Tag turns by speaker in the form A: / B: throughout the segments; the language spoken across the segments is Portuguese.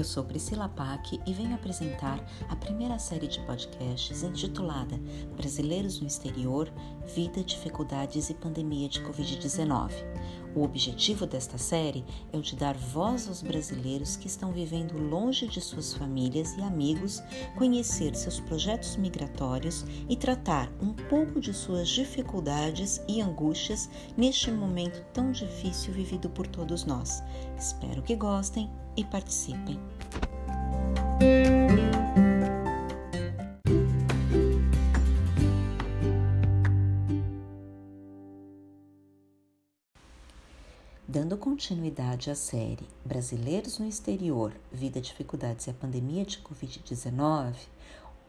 A: eu sou Priscila Pack e venho apresentar a primeira série de podcasts intitulada Brasileiros no Exterior, Vida, Dificuldades e Pandemia de Covid-19. O objetivo desta série é o de dar voz aos brasileiros que estão vivendo longe de suas famílias e amigos, conhecer seus projetos migratórios e tratar um pouco de suas dificuldades e angústias neste momento tão difícil vivido por todos nós. Espero que gostem e participem. Dando continuidade à série Brasileiros no Exterior, Vida, Dificuldades e a Pandemia de Covid-19,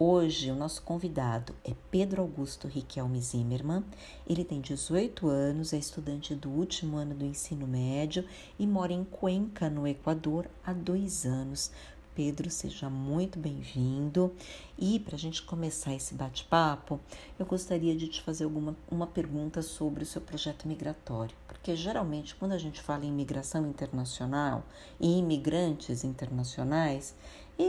A: hoje o nosso convidado é Pedro Augusto Riquelme Zimmermann. Ele tem 18 anos, é estudante do último ano do ensino médio e mora em Cuenca, no Equador, há dois anos. Pedro, seja muito bem-vindo. E para a gente começar esse bate-papo, eu gostaria de te fazer alguma uma pergunta sobre o seu projeto migratório, porque geralmente quando a gente fala em imigração internacional e imigrantes internacionais,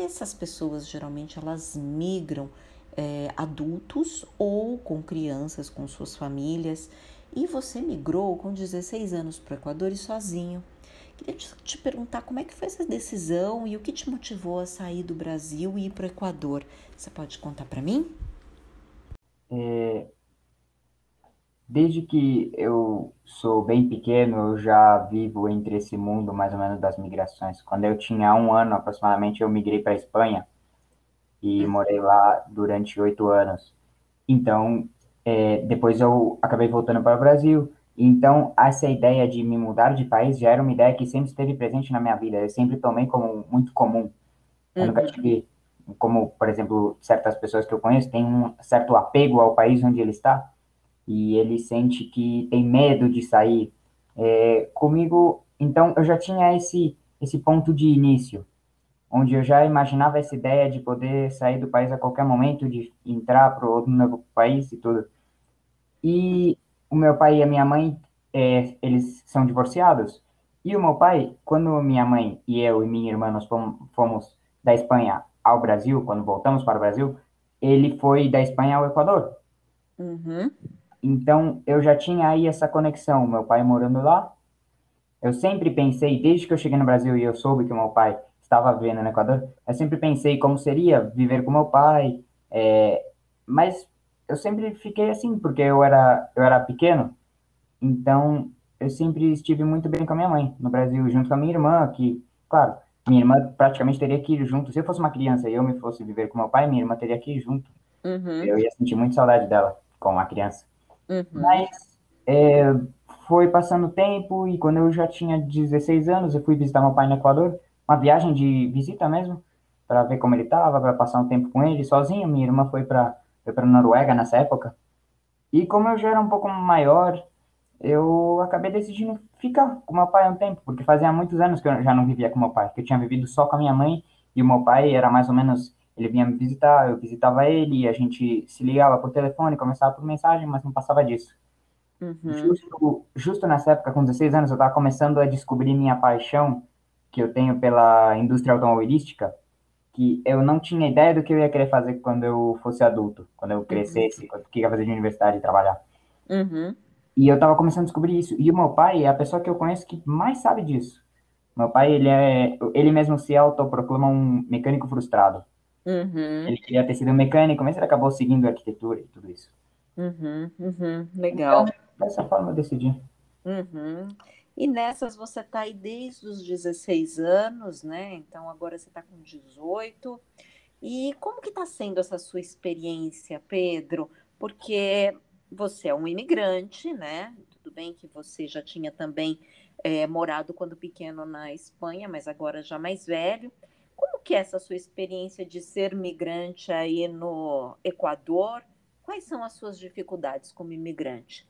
A: essas pessoas geralmente elas migram é, adultos ou com crianças, com suas famílias. E você migrou com 16 anos para o Equador e sozinho. Queria te, te, perguntar como é que foi essa decisão e o que te motivou a sair do Brasil e ir para o Equador. Você pode contar para mim?
B: É, desde que eu sou bem pequeno, eu já vivo entre esse mundo mais ou menos das migrações. Quando eu tinha um ano aproximadamente, eu migrei para a Espanha e hum. morei lá durante oito anos. Então, é, depois eu acabei voltando para o Brasil então, essa ideia de me mudar de país já era uma ideia que sempre esteve presente na minha vida. Eu sempre tomei como muito comum. Eu uhum. nunca tive, como, por exemplo, certas pessoas que eu conheço têm um certo apego ao país onde ele está e ele sente que tem medo de sair. É, comigo, então, eu já tinha esse, esse ponto de início, onde eu já imaginava essa ideia de poder sair do país a qualquer momento, de entrar para outro novo país e tudo. E o meu pai e a minha mãe, é, eles são divorciados. E o meu pai, quando minha mãe e eu e minha irmã nós fomos da Espanha ao Brasil, quando voltamos para o Brasil, ele foi da Espanha ao Equador. Uhum. Então, eu já tinha aí essa conexão, meu pai morando lá. Eu sempre pensei, desde que eu cheguei no Brasil e eu soube que meu pai estava vivendo no Equador, eu sempre pensei como seria viver com meu pai. É, mas eu sempre fiquei assim, porque eu era, eu era pequeno, então eu sempre estive muito bem com a minha mãe no Brasil, junto com a minha irmã, que, claro, minha irmã praticamente teria que ir junto. Se eu fosse uma criança e eu me fosse viver com meu pai, minha irmã teria que ir junto. Uhum. Eu ia sentir muito saudade dela com a criança. Uhum. Mas é, foi passando tempo e quando eu já tinha 16 anos, eu fui visitar meu pai no Equador, uma viagem de visita mesmo, para ver como ele estava, para passar um tempo com ele sozinho. Minha irmã foi para foi para Noruega nessa época. E como eu já era um pouco maior, eu acabei decidindo ficar com meu pai um tempo, porque fazia muitos anos que eu já não vivia com meu pai, que eu tinha vivido só com a minha mãe e o meu pai era mais ou menos, ele vinha me visitar, eu visitava ele, a gente se ligava por telefone, começava por mensagem, mas não passava disso. Uhum. Justo, justo nessa época, com 16 anos, eu estava começando a descobrir minha paixão que eu tenho pela indústria automobilística, que eu não tinha ideia do que eu ia querer fazer quando eu fosse adulto, quando eu crescesse, uhum. o que ia fazer de universidade e trabalhar. Uhum. E eu tava começando a descobrir isso. E o meu pai é a pessoa que eu conheço que mais sabe disso. Meu pai, ele é, ele mesmo se autoproclama um mecânico frustrado. Uhum. Ele queria ter sido mecânico, mas ele acabou seguindo arquitetura e tudo isso.
A: Uhum, uhum, legal. Então,
B: dessa forma eu decidi.
A: Uhum. E nessas você está aí desde os 16 anos, né? Então agora você está com 18. E como que está sendo essa sua experiência, Pedro? Porque você é um imigrante, né? Tudo bem que você já tinha também é, morado quando pequeno na Espanha, mas agora já mais velho. Como que é essa sua experiência de ser migrante aí no Equador? Quais são as suas dificuldades como imigrante?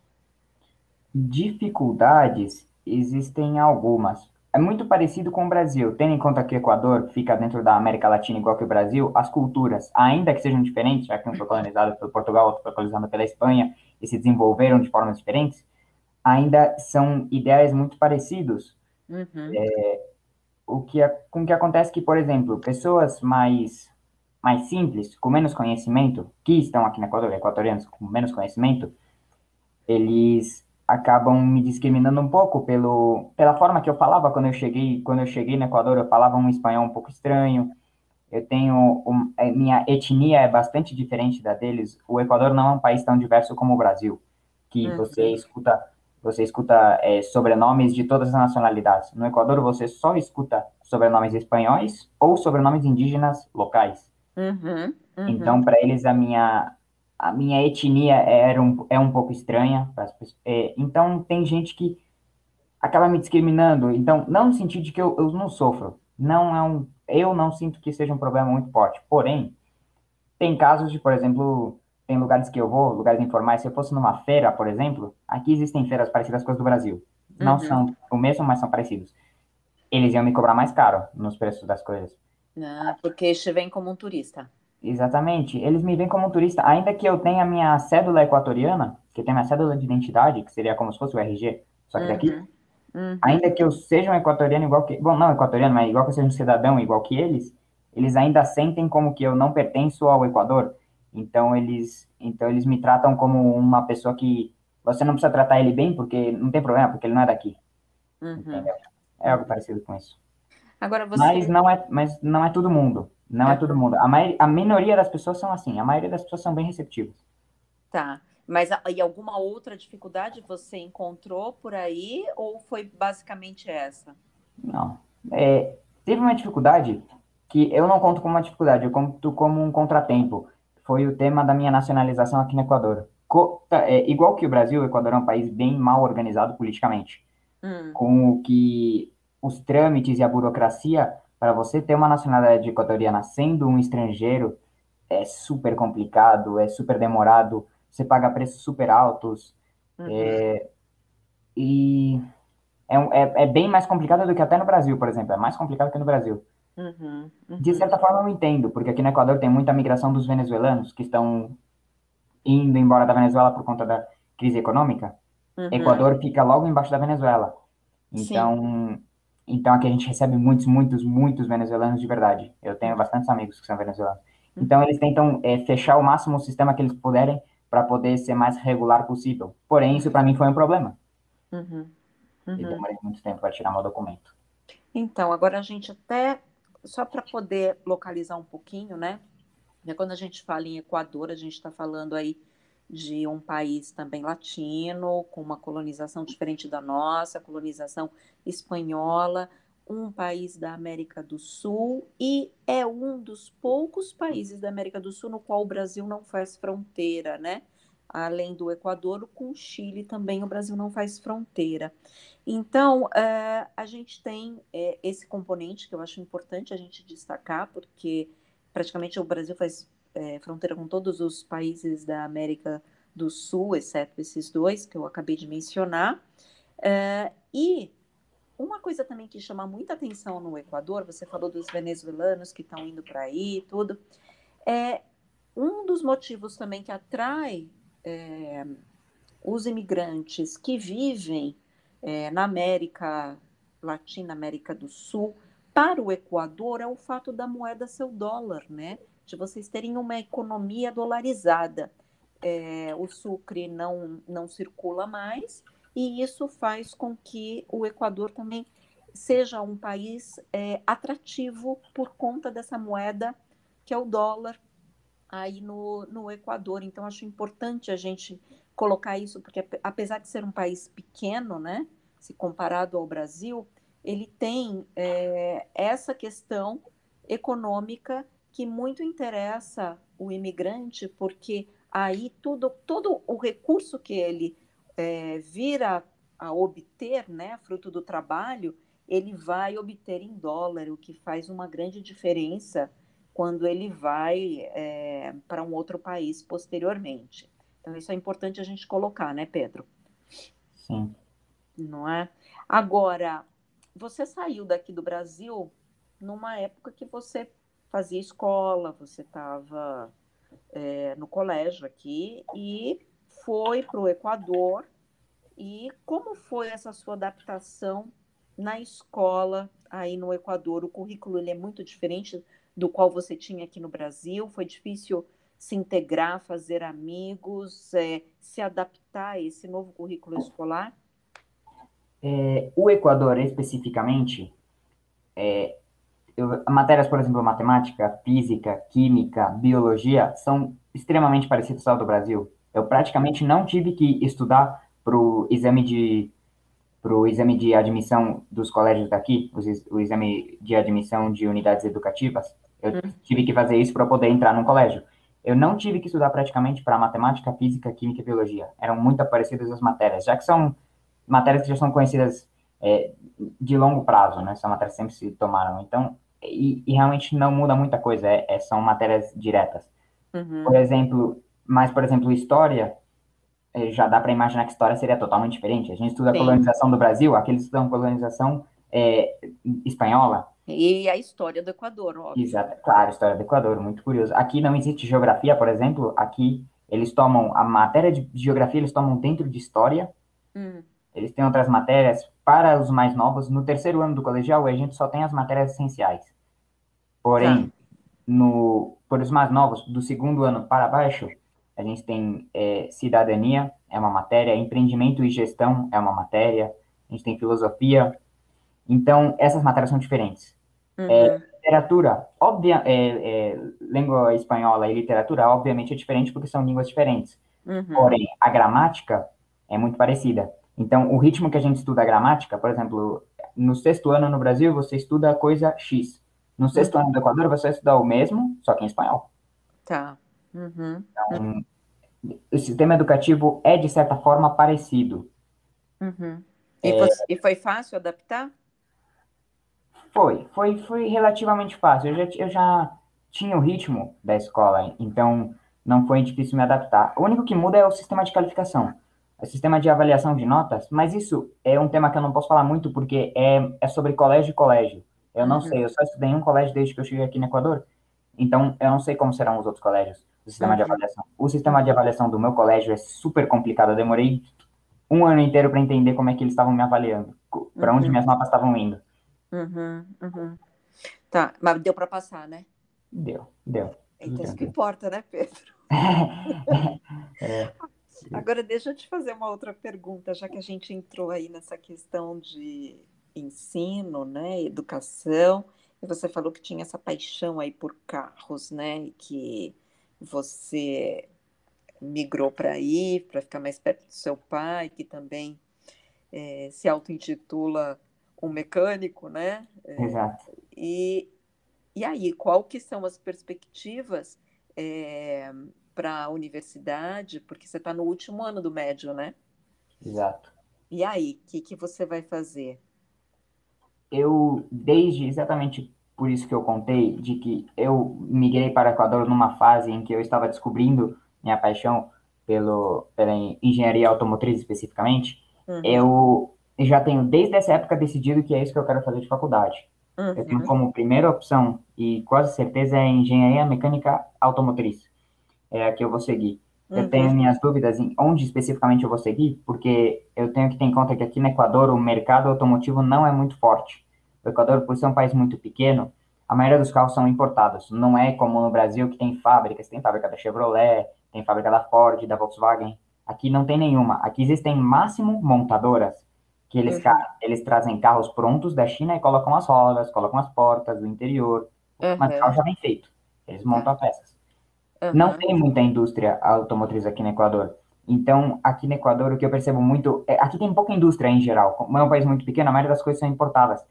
B: Dificuldades existem algumas. É muito parecido com o Brasil, tendo em conta que o Equador fica dentro da América Latina igual que o Brasil, as culturas, ainda que sejam diferentes, já que um foi colonizado pelo Portugal, outro foi colonizado pela Espanha, e se desenvolveram de formas diferentes, ainda são ideais muito parecidos. Uhum. É, o que, com que acontece que, por exemplo, pessoas mais, mais simples, com menos conhecimento, que estão aqui no Equador, equatorianos com menos conhecimento, eles acabam me discriminando um pouco pelo, pela forma que eu falava quando eu cheguei, quando eu cheguei no Equador, eu falava um espanhol um pouco estranho. Eu tenho um, minha etnia é bastante diferente da deles. O Equador não é um país tão diverso como o Brasil, que uhum. você escuta você escuta é, sobrenomes de todas as nacionalidades. No Equador você só escuta sobrenomes espanhóis ou sobrenomes indígenas locais.
A: Uhum, uhum.
B: Então para eles a minha a minha etnia era um, é um pouco estranha. É, então, tem gente que acaba me discriminando. Então, não no sentido de que eu, eu não sofro. Não é um, eu não sinto que seja um problema muito forte. Porém, tem casos de, por exemplo, tem lugares que eu vou, lugares informais. Se eu fosse numa feira, por exemplo, aqui existem feiras parecidas com as do Brasil. Não uhum. são o mesmo, mas são parecidos. Eles iam me cobrar mais caro nos preços das coisas.
A: Ah, porque este vem como um turista.
B: Exatamente. Eles me veem como um turista, ainda que eu tenha a minha cédula equatoriana, que tem minha cédula de identidade, que seria como se fosse o RG, só que daqui. Uhum. Uhum. Ainda que eu seja um equatoriano igual que. Bom, não equatoriano, mas igual que eu seja um cidadão igual que eles, eles ainda sentem como que eu não pertenço ao Equador. Então eles, então eles me tratam como uma pessoa que você não precisa tratar ele bem, porque não tem problema, porque ele não é daqui.
A: Uhum.
B: É algo parecido com isso.
A: Agora você...
B: Mas não é, mas não é todo mundo. Não é, é todo mundo. A, maioria, a minoria das pessoas são assim. A maioria das pessoas são bem receptivas.
A: Tá. Mas e alguma outra dificuldade você encontrou por aí ou foi basicamente essa?
B: Não. É, teve uma dificuldade que eu não conto como uma dificuldade, eu conto como um contratempo. Foi o tema da minha nacionalização aqui no Equador. Co tá, é, igual que o Brasil, o Equador é um país bem mal organizado politicamente.
A: Hum.
B: Com o que os trâmites e a burocracia para você ter uma nacionalidade equatoriana sendo um estrangeiro, é super complicado, é super demorado, você paga preços super altos. Uhum. É, e é, é, é, bem mais complicado do que até no Brasil, por exemplo. É mais complicado que no Brasil.
A: Uhum, uhum.
B: De certa forma, eu entendo, porque aqui no Equador tem muita migração dos venezuelanos que estão indo embora da Venezuela por conta da crise econômica. Uhum. Equador fica logo embaixo da Venezuela. Então, Sim. Então aqui a gente recebe muitos, muitos, muitos venezuelanos de verdade. Eu tenho bastantes amigos que são venezuelanos. Então eles tentam é, fechar o máximo o sistema que eles puderem para poder ser mais regular possível. Porém, isso para mim foi um problema.
A: Uhum. Uhum.
B: E demorei muito tempo para tirar meu documento.
A: Então, agora a gente até, só para poder localizar um pouquinho, né? Quando a gente fala em Equador, a gente está falando aí de um país também latino, com uma colonização diferente da nossa, colonização espanhola, um país da América do Sul e é um dos poucos países da América do Sul no qual o Brasil não faz fronteira, né? Além do Equador, com o Chile também o Brasil não faz fronteira. Então, uh, a gente tem uh, esse componente que eu acho importante a gente destacar, porque praticamente o Brasil faz é, fronteira com todos os países da América do Sul, exceto esses dois que eu acabei de mencionar. E uma coisa também que chama muita atenção no Equador, você falou dos venezuelanos que estão indo para aí e tudo, é um dos motivos também que atrai é, os imigrantes que vivem é, na América Latina, América do Sul, para o Equador é o fato da moeda ser o dólar, né? de vocês terem uma economia dolarizada. É, o sucre não, não circula mais, e isso faz com que o Equador também seja um país é, atrativo por conta dessa moeda que é o dólar aí no, no Equador. Então, acho importante a gente colocar isso, porque apesar de ser um país pequeno, né, se comparado ao Brasil, ele tem é, essa questão econômica que muito interessa o imigrante, porque aí tudo, todo o recurso que ele é, vira a obter, né, fruto do trabalho, ele vai obter em dólar, o que faz uma grande diferença quando ele vai é, para um outro país posteriormente. Então, isso é importante a gente colocar, né, Pedro?
B: Sim.
A: Não é? Agora, você saiu daqui do Brasil numa época que você fazia escola, você estava é, no colégio aqui e foi para o Equador. E como foi essa sua adaptação na escola aí no Equador? O currículo ele é muito diferente do qual você tinha aqui no Brasil? Foi difícil se integrar, fazer amigos, é, se adaptar a esse novo currículo escolar?
B: É, o Equador, especificamente, é, eu, matérias, por exemplo, matemática, física, química, biologia, são extremamente parecidas ao do Brasil. Eu praticamente não tive que estudar para o exame de para o exame de admissão dos colégios daqui, o exame de admissão de unidades educativas, eu hum. tive que fazer isso para poder entrar no colégio. Eu não tive que estudar praticamente para matemática, física, química e biologia. Eram muito parecidas as matérias, já que são matérias que já são conhecidas é, de longo prazo, né? São matérias que sempre se tomaram. Então, e, e realmente não muda muita coisa, é, é são matérias diretas. Uhum. Por exemplo, mas, por exemplo, história, é, já dá para imaginar que história seria totalmente diferente. A gente estuda Sim. a colonização do Brasil, aqueles estudam colonização é, espanhola,
A: e a história do Equador, óbvio.
B: Exato, claro, a história do Equador, muito curioso. Aqui não existe geografia, por exemplo, aqui eles tomam, a matéria de geografia eles tomam dentro de história, hum. eles têm outras matérias para os mais novos. No terceiro ano do colegial, a gente só tem as matérias essenciais. Porém, tá. no, por os mais novos, do segundo ano para baixo, a gente tem é, cidadania, é uma matéria, empreendimento e gestão é uma matéria, a gente tem filosofia, então, essas matérias são diferentes. Uhum. É, literatura, obvia, é, é, língua espanhola e literatura, obviamente, é diferente porque são línguas diferentes. Uhum. Porém, a gramática é muito parecida. Então, o ritmo que a gente estuda a gramática, por exemplo, no sexto ano no Brasil, você estuda a coisa X. No sexto uhum. ano do Equador, você vai estudar o mesmo, só que em espanhol.
A: Tá. Uhum.
B: Então, o sistema educativo é, de certa forma, parecido.
A: Uhum. E, é... e foi fácil adaptar?
B: Foi, foi, foi relativamente fácil. Eu já, eu já tinha o ritmo da escola, então não foi difícil me adaptar. O único que muda é o sistema de qualificação, o sistema de avaliação de notas, mas isso é um tema que eu não posso falar muito porque é, é sobre colégio e colégio. Eu não uhum. sei, eu só estudei em um colégio desde que eu cheguei aqui no Equador, então eu não sei como serão os outros colégios, o sistema uhum. de avaliação. O sistema de avaliação do meu colégio é super complicado, eu demorei um ano inteiro para entender como é que eles estavam me avaliando, para onde uhum. minhas notas estavam indo.
A: Uhum, uhum. Tá, mas deu para passar, né?
B: Deu, deu.
A: Então, isso que importa, né, Pedro? é. Agora, deixa eu te fazer uma outra pergunta, já que a gente entrou aí nessa questão de ensino, né, educação, e você falou que tinha essa paixão aí por carros, né, e que você migrou para aí, para ficar mais perto do seu pai, que também é, se auto-intitula um mecânico, né?
B: É, Exato.
A: E, e aí, qual que são as perspectivas é, para a universidade? Porque você está no último ano do médio, né?
B: Exato.
A: E aí, o que, que você vai fazer?
B: Eu, desde exatamente por isso que eu contei, de que eu migrei para o Equador numa fase em que eu estava descobrindo minha paixão pelo, pela engenharia automotriz especificamente, uhum. eu já tenho desde essa época decidido que é isso que eu quero fazer de faculdade. Uhum. Eu tenho como primeira opção, e quase certeza, é engenharia mecânica automotriz. É a que eu vou seguir. Uhum. Eu tenho minhas dúvidas em onde especificamente eu vou seguir, porque eu tenho que ter em conta que aqui no Equador o mercado automotivo não é muito forte. O Equador, por ser um país muito pequeno, a maioria dos carros são importados. Não é como no Brasil que tem fábricas, tem fábrica da Chevrolet, tem fábrica da Ford, da Volkswagen. Aqui não tem nenhuma. Aqui existem máximo montadoras que eles, uhum. eles trazem carros prontos da China e colocam as rodas, colocam as portas do interior, uhum. mas o carro já vem feito. Eles montam tá. peças. Uhum. Não tem muita indústria automotriz aqui no Equador. Então, aqui no Equador, o que eu percebo muito. É, aqui tem pouca indústria em geral. Como é um país muito pequeno, a maioria das coisas são importadas.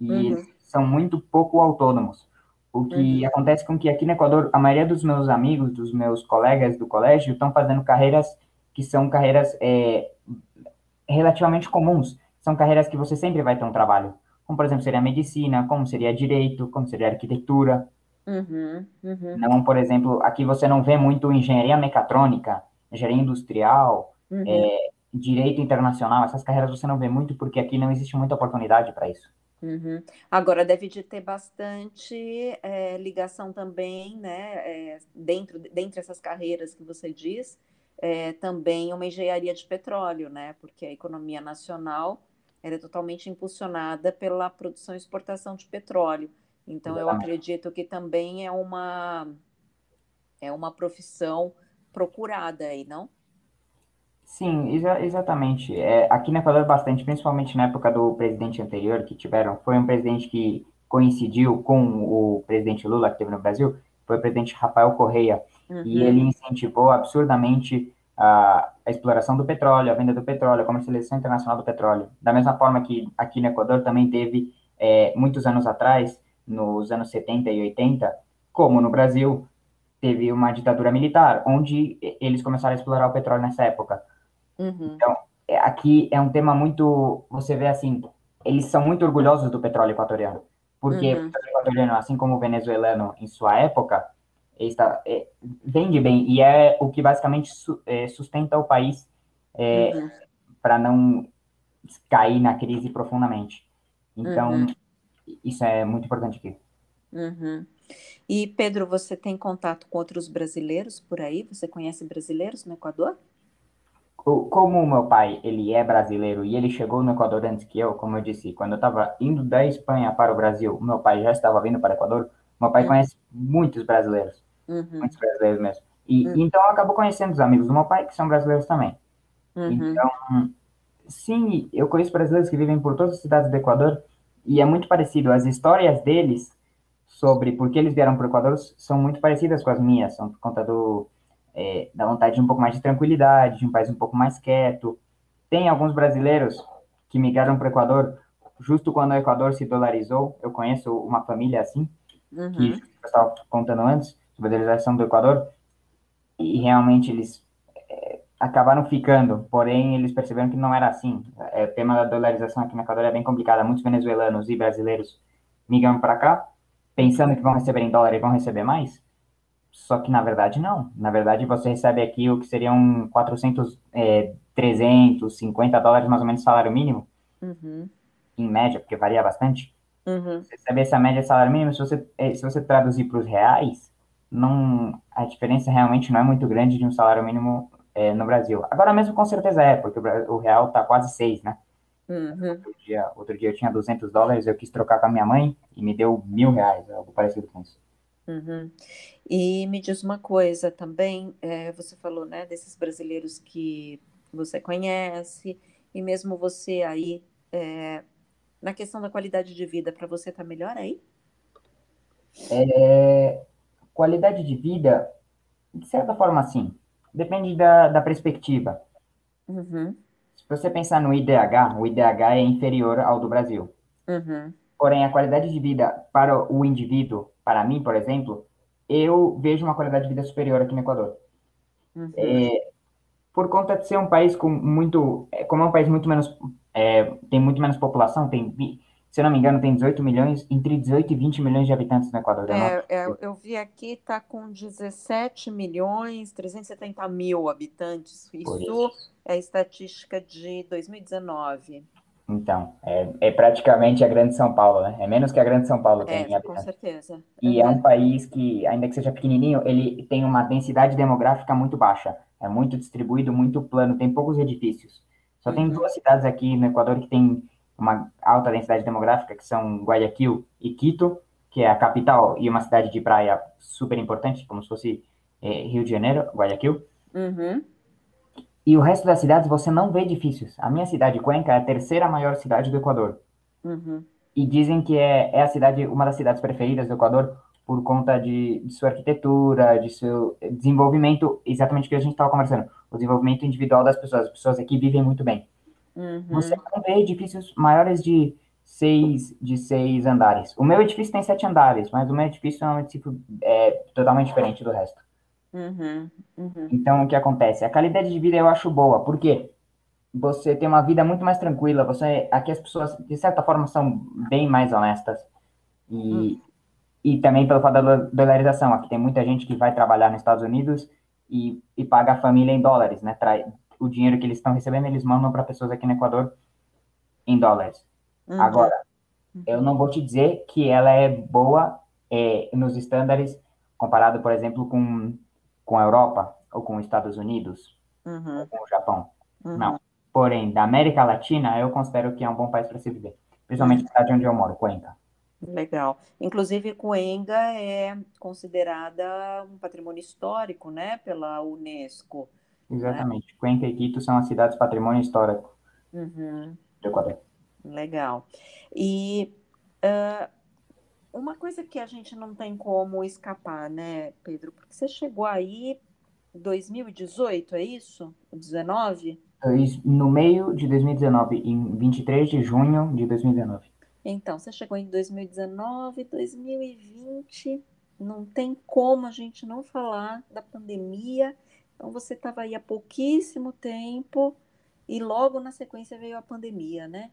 B: E uhum. são muito pouco autônomos. O que uhum. acontece com que aqui no Equador, a maioria dos meus amigos, dos meus colegas do colégio, estão fazendo carreiras que são carreiras é, relativamente comuns são carreiras que você sempre vai ter um trabalho. Como, por exemplo, seria medicina, como seria direito, como seria arquitetura. Uhum, uhum. Não, por exemplo, aqui você não vê muito engenharia mecatrônica, engenharia industrial, uhum. é, direito internacional, essas carreiras você não vê muito porque aqui não existe muita oportunidade para isso.
A: Uhum. Agora deve de ter bastante é, ligação também, né, é, dentro dentre essas carreiras que você diz, é, também uma engenharia de petróleo, né, porque a economia nacional ela é totalmente impulsionada pela produção e exportação de petróleo. Então, eu acredito que também é uma, é uma profissão procurada aí, não?
B: Sim, exa exatamente. É, aqui no Equador, bastante, principalmente na época do presidente anterior que tiveram, foi um presidente que coincidiu com o presidente Lula, que teve no Brasil, foi o presidente Rafael Correia, uhum. e ele incentivou absurdamente a, a, exploração do petróleo, a venda do petróleo, a comercialização internacional do petróleo. Da mesma forma que aqui no Equador também teve, é, muitos anos atrás, nos anos 70 e 80, como no Brasil, teve uma ditadura militar, onde eles começaram a explorar o petróleo nessa época. Uhum. Então, é, aqui é um tema muito. Você vê assim, eles são muito orgulhosos do petróleo equatoriano, porque uhum. o petróleo equatoriano, assim como o venezuelano em sua época, está, é, vende bem e é o que basicamente su, é, sustenta o país é, uhum. para não cair na crise profundamente. Então, uhum. isso é muito importante aqui.
A: Uhum. E Pedro, você tem contato com outros brasileiros por aí? Você conhece brasileiros no Equador?
B: Como o meu pai, ele é brasileiro e ele chegou no Equador antes que eu, como eu disse, quando eu estava indo da Espanha para o Brasil, meu pai já estava vindo para o Equador, meu pai uhum. conhece muitos brasileiros, uhum. muitos brasileiros mesmo. E uhum. então acabou conhecendo os amigos do meu pai, que são brasileiros também. Uhum. Então, sim, eu conheço brasileiros que vivem por todas as cidades do Equador e é muito parecido. As histórias deles sobre por que eles vieram para o Equador são muito parecidas com as minhas, são por conta do, é, da vontade de um pouco mais de tranquilidade, de um país um pouco mais quieto. Tem alguns brasileiros que migraram para o Equador justo quando o Equador se dolarizou. Eu conheço uma família assim, uhum. que eu estava contando antes, dolarização do Equador, e realmente eles é, acabaram ficando, porém eles perceberam que não era assim. É, o tema da dolarização aqui no Equador é bem complicado. Muitos venezuelanos e brasileiros migram para cá, pensando que vão receber em dólar e vão receber mais, só que na verdade não. Na verdade você recebe aqui o que seriam 400, é, 350 dólares mais ou menos salário mínimo, uhum. em média, porque varia bastante. Uhum. Você recebe essa média de salário mínimo, se você, é, se você traduzir para os reais, não, a diferença realmente não é muito grande de um salário mínimo é, no Brasil. Agora mesmo com certeza é, porque o, o real está quase 6, né? Uhum. Outro, dia, outro dia eu tinha 200 dólares, eu quis trocar com a minha mãe e me deu mil reais, algo parecido com isso.
A: Uhum. E me diz uma coisa também, é, você falou, né, desses brasileiros que você conhece, e mesmo você aí, é, na questão da qualidade de vida, para você tá melhor aí?
B: É, qualidade de vida, de certa forma, sim. Depende da, da perspectiva. Uhum. Se você pensar no IDH, o IDH é inferior ao do Brasil. Uhum. Porém, a qualidade de vida para o indivíduo, para mim, por exemplo, eu vejo uma qualidade de vida superior aqui no Equador. Uhum. É, por conta de ser um país com muito, como é um país muito menos, é, tem muito menos população, tem, se eu não me engano, tem 18 milhões, entre 18 e 20 milhões de habitantes no Equador.
A: É, é, eu vi aqui, está com 17 milhões, 370 mil habitantes. Isso, isso é estatística de 2019.
B: Então, é, é, praticamente a Grande São Paulo, né? É menos que a Grande São Paulo tem
A: é, com certeza.
B: E uhum. é um país que, ainda que seja pequenininho, ele tem uma densidade demográfica muito baixa. É muito distribuído, muito plano, tem poucos edifícios. Só uhum. tem duas cidades aqui no Equador que tem uma alta densidade demográfica, que são Guayaquil e Quito, que é a capital e uma cidade de praia super importante, como se fosse é, Rio de Janeiro, Guayaquil. Uhum. E o resto das cidades você não vê edifícios. A minha cidade, Cuenca, é a terceira maior cidade do Equador. Uhum. E dizem que é, é a cidade, uma das cidades preferidas do Equador por conta de, de sua arquitetura, de seu desenvolvimento, exatamente o que a gente estava conversando, o desenvolvimento individual das pessoas. As pessoas aqui vivem muito bem. Uhum. Você não vê edifícios maiores de seis, de seis andares. O meu edifício tem sete andares, mas o meu edifício é um edifício é, totalmente diferente do resto. Uhum, uhum. Então, o que acontece? A qualidade de vida eu acho boa, porque você tem uma vida muito mais tranquila, você, aqui as pessoas, de certa forma, são bem mais honestas, e, uhum. e também pelo fato da dolarização, aqui tem muita gente que vai trabalhar nos Estados Unidos e, e paga a família em dólares, né, Trai, o dinheiro que eles estão recebendo, eles mandam para pessoas aqui no Equador em dólares. Uhum. Agora, uhum. eu não vou te dizer que ela é boa é, nos estándares comparado, por exemplo, com com a Europa ou com os Estados Unidos, uhum. ou com o Japão. Uhum. Não. porém, da América Latina, eu considero que é um bom país para se viver. Principalmente a cidade onde eu moro, Cuenca.
A: Legal. Inclusive, Cuenca é considerada um patrimônio histórico, né, pela Unesco.
B: Né? Exatamente. Né? Cuenca e Quito são as cidades patrimônio histórico
A: uhum.
B: do Equador.
A: Legal. E uh, uma coisa que a gente não tem como escapar, né, Pedro? Porque você chegou aí em 2018, é isso? 19?
B: No meio de 2019, em 23 de junho de 2019.
A: Então, você chegou em 2019, 2020, não tem como a gente não falar da pandemia. Então, você estava aí há pouquíssimo tempo e logo na sequência veio a pandemia, né?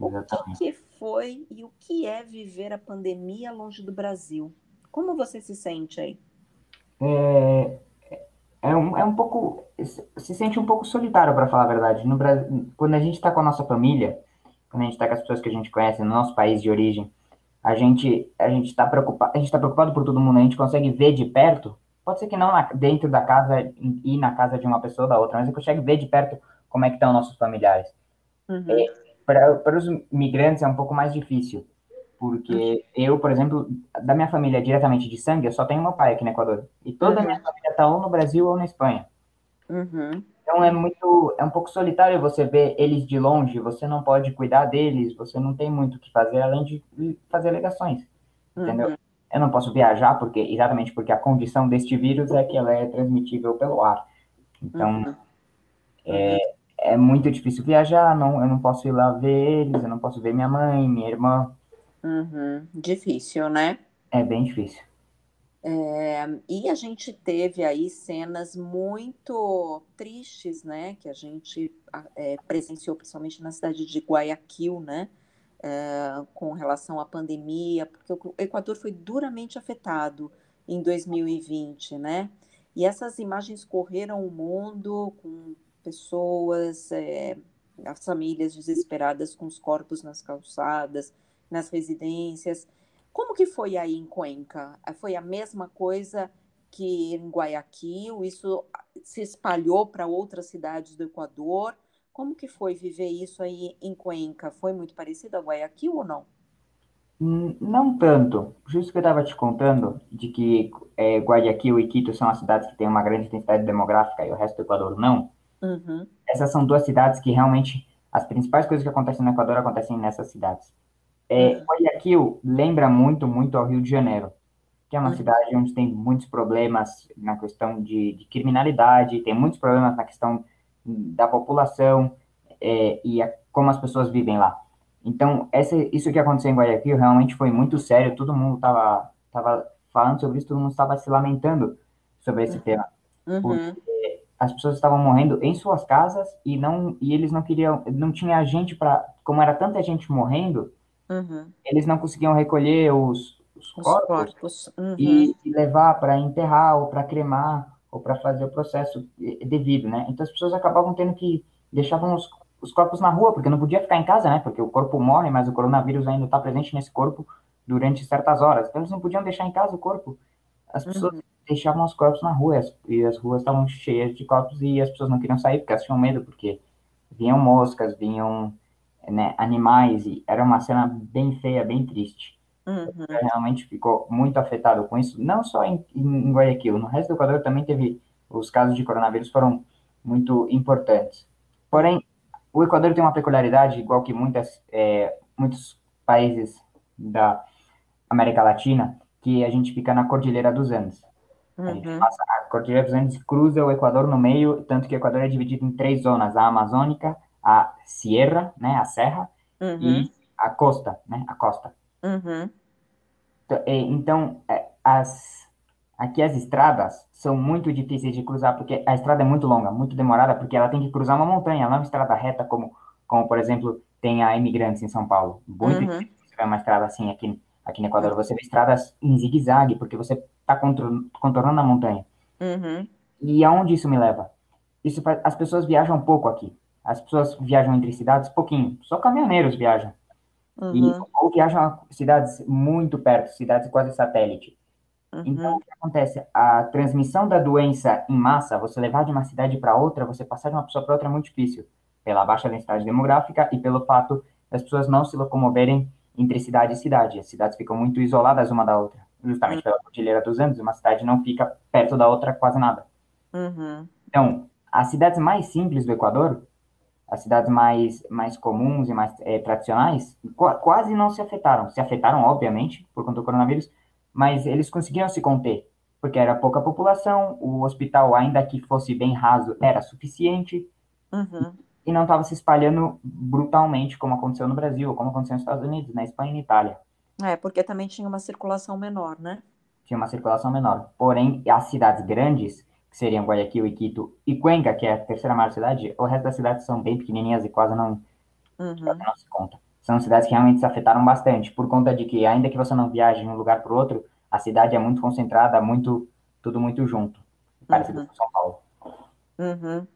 A: O que, que foi e o que é viver a pandemia longe do Brasil? Como você se sente aí?
B: É, é, um, é um pouco. Se sente um pouco solitário, para falar a verdade. No Brasil, quando a gente está com a nossa família, quando a gente está com as pessoas que a gente conhece no nosso país de origem, a gente a gente está preocupado, a gente está preocupado por todo mundo, a gente consegue ver de perto. Pode ser que não na, dentro da casa e na casa de uma pessoa ou da outra, mas a gente consegue ver de perto como é que estão nossos familiares. Uhum. para, para os migrantes é um pouco mais difícil, porque eu, por exemplo, da minha família diretamente de sangue, eu só tenho meu pai aqui no Equador. E toda uhum. a minha família está ou no Brasil ou na Espanha.
A: Uhum.
B: Então é muito, é um pouco solitário você ver eles de longe, você não pode cuidar deles, você não tem muito o que fazer além de fazer ligações, entendeu? Uhum. Eu não posso viajar porque exatamente porque a condição deste vírus é que ela é transmitível pelo ar. Então uhum. é, é muito difícil viajar, não, eu não posso ir lá ver eles, eu não posso ver minha mãe, minha irmã.
A: Uhum. Difícil, né?
B: É bem difícil.
A: É, e a gente teve aí cenas muito tristes, né, que a gente é, presenciou principalmente na cidade de Guayaquil, né, é, com relação à pandemia, porque o Equador foi duramente afetado em 2020, né, e essas imagens correram o mundo com pessoas, é, as famílias desesperadas com os corpos nas calçadas, nas residências, como que foi aí em Cuenca? Foi a mesma coisa que em Guayaquil? Isso se espalhou para outras cidades do Equador? Como que foi viver isso aí em Cuenca? Foi muito parecido a Guayaquil ou não?
B: Hum, não tanto. Justo que eu estava te contando, de que é, Guayaquil e Quito são as cidades que têm uma grande intensidade demográfica e o resto do Equador não.
A: Uhum.
B: Essas são duas cidades que realmente as principais coisas que acontecem no Equador acontecem nessas cidades. É, uhum. Guayaquil lembra muito, muito ao Rio de Janeiro, que é uma uhum. cidade onde tem muitos problemas na questão de, de criminalidade, tem muitos problemas na questão da população é, e a, como as pessoas vivem lá. Então, essa, isso que aconteceu em Guayaquil realmente foi muito sério, todo mundo estava tava falando sobre isso, todo mundo estava se lamentando sobre esse tema.
A: Uhum.
B: Porque as pessoas estavam morrendo em suas casas e não e eles não queriam, não tinha gente para, como era tanta gente morrendo,
A: Uhum.
B: Eles não conseguiam recolher os, os, os corpos,
A: corpos. Uhum.
B: E, e, levar para enterrar ou para cremar ou para fazer o processo devido, né? Então as pessoas acabavam tendo que deixavam os, os corpos na rua porque não podia ficar em casa, né? Porque o corpo morre, mas o coronavírus ainda está presente nesse corpo durante certas horas. Então eles não podiam deixar em casa o corpo. As pessoas uhum. deixavam os corpos na rua e as ruas estavam cheias de corpos e as pessoas não queriam sair porque elas tinham medo porque vinham moscas, vinham né, animais, e era uma cena bem feia, bem triste.
A: Uhum.
B: Realmente ficou muito afetado com isso, não só em, em Guayaquil, no resto do Equador também teve, os casos de coronavírus foram muito importantes. Porém, o Equador tem uma peculiaridade, igual que muitas, é, muitos países da América Latina, que a gente fica na Cordilheira dos Andes.
A: Uhum. A, gente
B: uhum. passa, a Cordilheira dos Andes cruza o Equador no meio, tanto que o Equador é dividido em três zonas, a Amazônica, a sierra, né, a serra,
A: uhum.
B: e a costa, né, a costa.
A: Uhum.
B: Então, é, as, aqui as estradas são muito difíceis de cruzar, porque a estrada é muito longa, muito demorada, porque ela tem que cruzar uma montanha, não é uma estrada reta como, como por exemplo, tem a Imigrantes em São Paulo. Muito uhum. difícil você ver uma estrada assim aqui, aqui no Equador. Você vê estradas em zigue-zague, porque você está contornando a montanha.
A: Uhum.
B: E aonde isso me leva? Isso faz, as pessoas viajam pouco aqui. As pessoas viajam entre cidades pouquinho, só caminhoneiros viajam.
A: Uhum.
B: E, ou viajam a cidades muito perto, cidades quase satélite.
A: Uhum.
B: Então, o que acontece? A transmissão da doença em massa, você levar de uma cidade para outra, você passar de uma pessoa para outra é muito difícil. pela baixa densidade demográfica e pelo fato das pessoas não se locomoverem entre cidade e cidade. As cidades ficam muito isoladas uma da outra, justamente uhum. pela Cordilheira dos Andes, uma cidade não fica perto da outra quase nada.
A: Uhum.
B: Então, as cidades mais simples do Equador, as cidades mais, mais comuns e mais é, tradicionais, qu quase não se afetaram. Se afetaram, obviamente, por conta do coronavírus, mas eles conseguiram se conter, porque era pouca população, o hospital, ainda que fosse bem raso, era suficiente,
A: uhum.
B: e não estava se espalhando brutalmente, como aconteceu no Brasil, como aconteceu nos Estados Unidos, na Espanha e na Itália.
A: É, porque também tinha uma circulação menor, né?
B: Tinha uma circulação menor. Porém, as cidades grandes, que seriam Guayaquil e Quito, e Cuenca, que é a terceira maior cidade, o resto das cidades são bem pequenininhas e quase não,
A: uhum.
B: quase não se conta. São cidades que realmente se afetaram bastante, por conta de que, ainda que você não viaje de um lugar para o outro, a cidade é muito concentrada, muito tudo muito junto, parecido
A: uhum.
B: com São Paulo.
A: Uhum.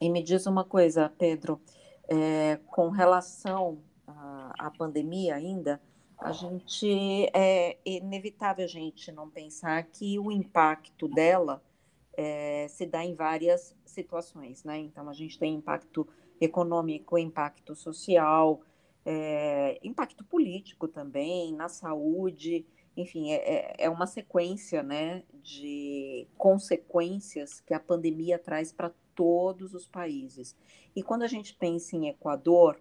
A: E me diz uma coisa, Pedro, é, com relação à, à pandemia ainda, a gente é inevitável a gente não pensar que o impacto dela é, se dá em várias situações, né? Então a gente tem impacto econômico, impacto social, é, impacto político também, na saúde, enfim, é, é, é uma sequência, né, de consequências que a pandemia traz para todos os países. E quando a gente pensa em Equador,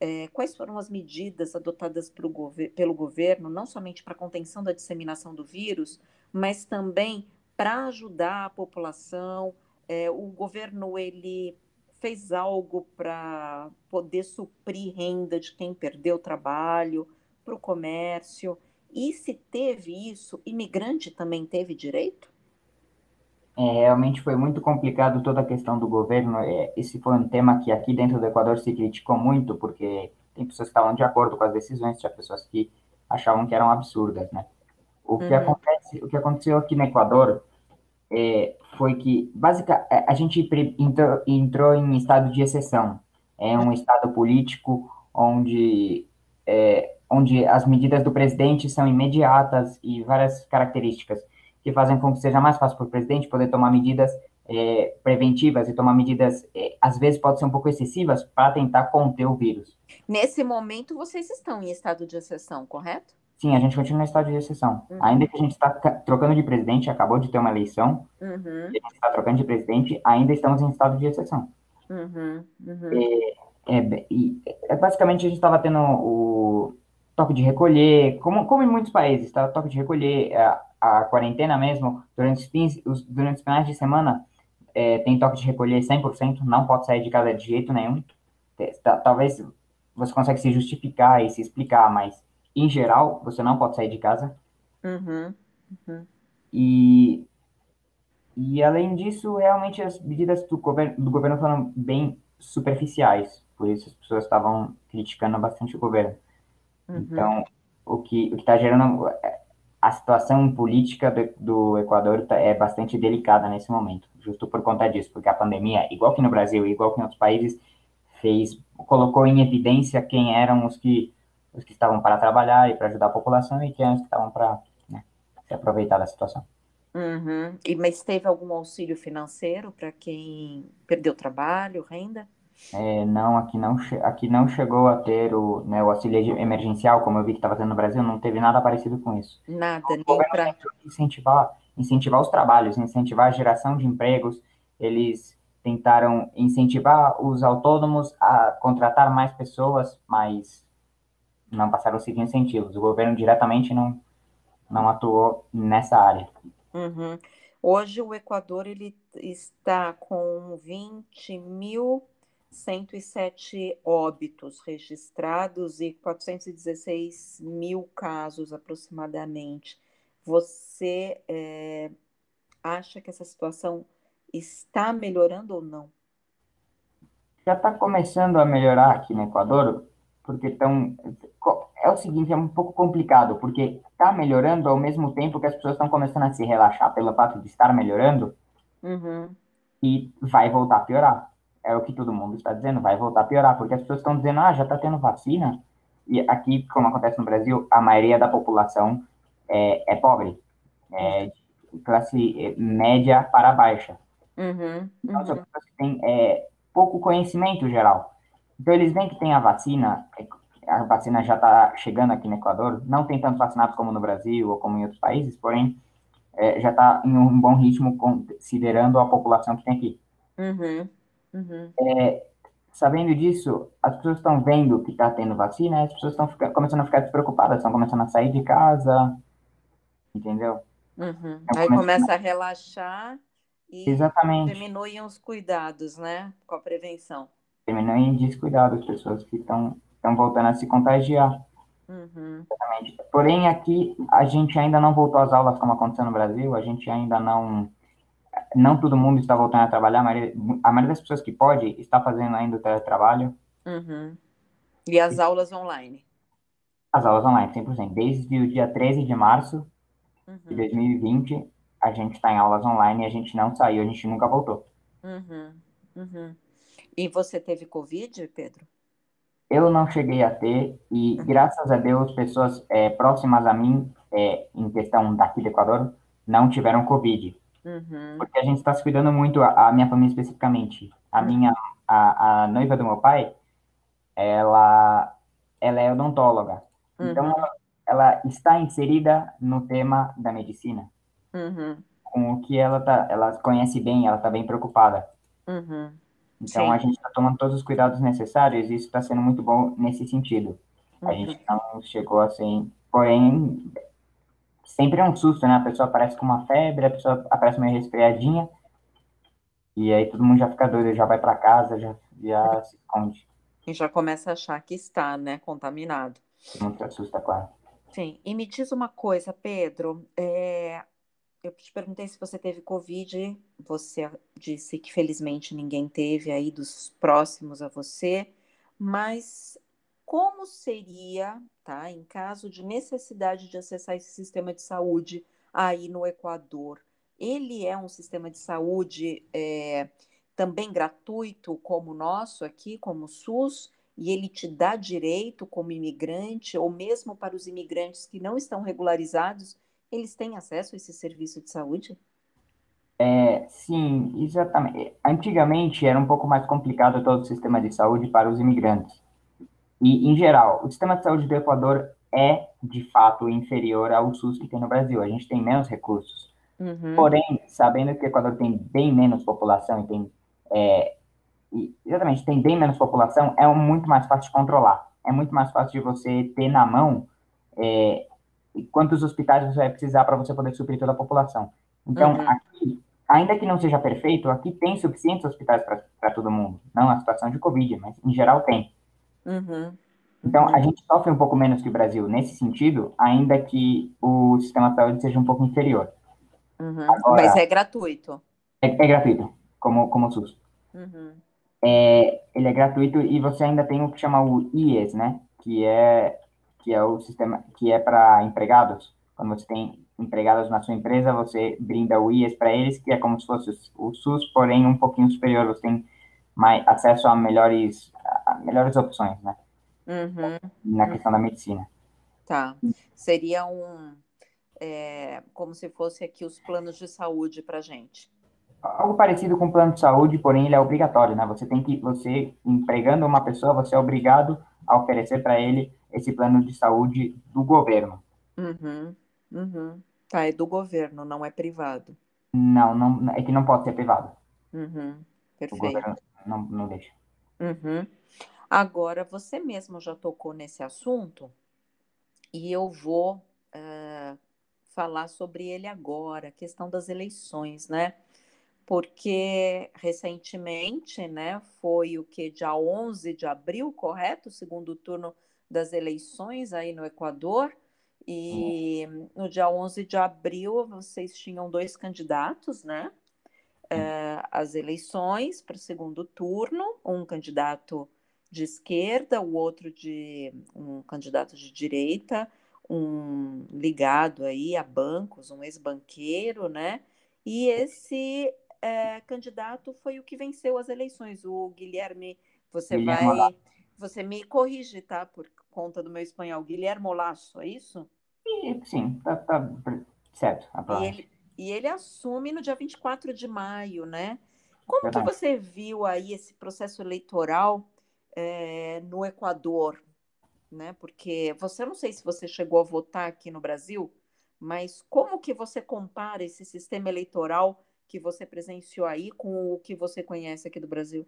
A: é, quais foram as medidas adotadas gover pelo governo, não somente para contenção da disseminação do vírus, mas também para ajudar a população? É, o governo ele fez algo para poder suprir renda de quem perdeu o trabalho, para o comércio. E se teve isso, imigrante também teve direito?
B: É, realmente foi muito complicado toda a questão do governo. É, esse foi um tema que aqui dentro do Equador se criticou muito, porque tem pessoas que estavam de acordo com as decisões, tinha pessoas que achavam que eram absurdas, né? O que, uhum. acontece, o que aconteceu aqui no Equador é, foi que, basicamente, é, a gente entrou, entrou, em estado de exceção. É um estado político onde, é, onde as medidas do presidente são imediatas e várias características que fazem com que seja mais fácil para o presidente poder tomar medidas é, preventivas e tomar medidas, é, às vezes, pode ser um pouco excessivas para tentar conter o vírus.
A: Nesse momento, vocês estão em estado de exceção, correto?
B: Sim, a gente continua em estado de exceção. Uhum. Ainda que a gente está trocando de presidente, acabou de ter uma eleição,
A: uhum.
B: e a gente está trocando de presidente, ainda estamos em estado de exceção.
A: Uhum. uhum.
B: É, é, é, basicamente, a gente estava tendo o toque de recolher, como, como em muitos países, tá? toque de recolher, a, a quarentena mesmo, durante os, fins, os, durante os finais de semana, é, tem toque de recolher 100%, não pode sair de casa de jeito nenhum. Talvez você consiga se justificar e se explicar, mas em geral, você não pode sair de casa.
A: Uhum, uhum.
B: E, e, além disso, realmente as medidas do governo, do governo foram bem superficiais. Por isso as pessoas estavam criticando bastante o governo. Uhum. Então, o que o está gerando. A situação política do, do Equador tá, é bastante delicada nesse momento, justo por conta disso, porque a pandemia, igual que no Brasil, igual que em outros países, fez colocou em evidência quem eram os que os que estavam para trabalhar e para ajudar a população e quem que estavam para né, se aproveitar da situação.
A: Uhum. E, mas teve algum auxílio financeiro para quem perdeu trabalho, renda?
B: É, não, aqui não, aqui não chegou a ter o, né, o auxílio emergencial, como eu vi que estava tendo no Brasil, não teve nada parecido com isso.
A: Nada, nem para
B: incentivar, incentivar os trabalhos, incentivar a geração de empregos. Eles tentaram incentivar os autônomos a contratar mais pessoas, mas não passaram os incentivos. O governo diretamente não, não atuou nessa área.
A: Uhum. Hoje o Equador ele está com 20.107 óbitos registrados e 416 mil casos aproximadamente. Você é, acha que essa situação está melhorando ou não?
B: Já está começando a melhorar aqui no Equador, porque estão. É o seguinte, é um pouco complicado, porque está melhorando ao mesmo tempo que as pessoas estão começando a se relaxar pelo fato de estar melhorando
A: uhum.
B: e vai voltar a piorar. É o que todo mundo está dizendo, vai voltar a piorar, porque as pessoas estão dizendo, ah, já está tendo vacina. E aqui, como acontece no Brasil, a maioria da população é, é pobre, é de classe média para baixa.
A: Uhum, uhum.
B: Então, as pessoas que têm é, pouco conhecimento geral. Então, eles veem que tem a vacina, a vacina já está chegando aqui no Equador, não tem tantos vacinados como no Brasil ou como em outros países, porém, é, já está em um bom ritmo considerando a população que tem aqui.
A: Uhum. Uhum.
B: É, sabendo disso, as pessoas estão vendo que está tendo vacina, as pessoas estão começando a ficar despreocupadas, estão começando a sair de casa, entendeu?
A: Uhum. Aí começa a relaxar e
B: Exatamente.
A: diminuem os cuidados, né, com a prevenção.
B: Diminuem descuidado as pessoas que estão voltando a se contagiar.
A: Uhum.
B: Porém, aqui a gente ainda não voltou às aulas como aconteceu no Brasil, a gente ainda não. Não todo mundo está voltando a trabalhar, a maioria, a maioria das pessoas que pode está fazendo ainda o teletrabalho.
A: Uhum. E as aulas online?
B: As aulas online, 100%. Desde o dia 13 de março
A: uhum.
B: de 2020, a gente está em aulas online e a gente não saiu, a gente nunca voltou.
A: Uhum. Uhum. E você teve Covid, Pedro?
B: Eu não cheguei a ter, e graças a Deus, pessoas é, próximas a mim, é, em questão daqui do Equador, não tiveram Covid.
A: Uhum.
B: Porque a gente está se cuidando muito, a, a, minha família especificamente. A minha, a, a noiva do meu pai, ela, ela é odontóloga. Então,
A: Uhum.
B: ela, ela está inserida no tema da medicina.
A: Uhum.
B: Com o que ela tá, ela conhece bem, ela está bem preocupada.
A: Uhum.
B: Então,
A: Sim.
B: a gente está tomando todos os cuidados necessários e isso está sendo muito bom nesse sentido. A
A: Uhum.
B: gente não chegou assim, porém, sempre é um susto, né? A pessoa aparece com uma febre, a pessoa aparece meio resfriadinha, e aí todo mundo já fica doido, já vai para casa, já, já se esconde.
A: E já começa a achar que está, né, contaminado.
B: Se assusta, claro.
A: Sim. E me diz uma coisa, Pedro. é, Eu te perguntei se você teve Covid. Você disse que felizmente ninguém teve aí dos próximos a você. Mas como seria, tá, em caso de necessidade de acessar esse sistema de saúde aí no Equador? Ele é um sistema de saúde é, também gratuito como o nosso aqui, como o SUS, e ele te dá direito como imigrante, ou mesmo para os imigrantes que não estão regularizados, eles têm acesso a esse serviço de saúde?
B: É, sim, exatamente. Antigamente era um pouco mais complicado todo o sistema de saúde para os imigrantes. E, em geral, o sistema de saúde do Equador é, de fato, inferior ao SUS que tem no Brasil. A gente tem menos recursos.
A: Uhum,
B: Porém, sabendo que o Equador tem bem menos população e tem, é, e, exatamente, tem bem menos população, é muito mais fácil de controlar. É muito mais fácil de você ter na mão é, quantos hospitais você vai precisar para você poder suprir toda a população. Então,
A: Uhum.
B: aqui, ainda que não seja perfeito, aqui tem suficientes hospitais para todo mundo. Não a situação de Covid, mas em geral tem.
A: uhum,
B: Então,
A: uhum.
B: a gente sofre um pouco menos que o Brasil nesse sentido, ainda que o sistema de saúde seja um pouco inferior.
A: Uhum.
B: Agora-
A: Mas é gratuito.
B: É, é gratuito, como, como o SUS.
A: Uhum,
B: É, ele é gratuito e você ainda tem o que chama o IES, né? Que é, que é o sistema que é para empregados. Quando você tem empregados na sua empresa, você brinda o IES para eles, que é como se fosse o SUS, porém um pouquinho superior. Você tem mais acesso a melhores, a melhores opções, né?
A: uhum.
B: Na questão da medicina.
A: Tá. Seria um, é, como se fosse aqui os planos de saúde para gente.
B: Algo parecido com o plano de saúde, porém ele é obrigatório, né? Você tem que, você empregando uma pessoa, você é obrigado a oferecer para ele esse plano de saúde do governo.
A: Uhum, uhum. Tá, é do governo, não é privado.
B: Não, não, é que não pode ser privado.
A: Uhum,
B: O
A: perfeito.
B: governo não, não deixa.
A: Uhum. Agora, você mesmo já tocou nesse assunto e eu vou eh, falar sobre ele agora, a questão das eleições, né? Porque recentemente, né, foi o que dia 11 de abril, correto? O segundo turno das eleições aí no Equador. E no dia 11 de abril, vocês tinham dois candidatos, né? As eleições para o segundo turno, um candidato de esquerda, o outro de um candidato de direita, um ligado aí a bancos, um ex-banqueiro, né? E esse eh, candidato foi o que venceu as eleições, o Guilherme. Você
B: Guilherme
A: vai, você me corrige, tá? Por conta do meu espanhol, Guilherme Lasso, é isso?
B: Sim, tá, tá certo.
A: E ele, e ele assume no dia 24 de maio, né? Como que você viu aí esse processo eleitoral é, no Equador? Né? Porque você não sei se você chegou a votar aqui no Brasil, mas como que você compara esse sistema eleitoral que você presenciou aí com o que você conhece aqui do Brasil?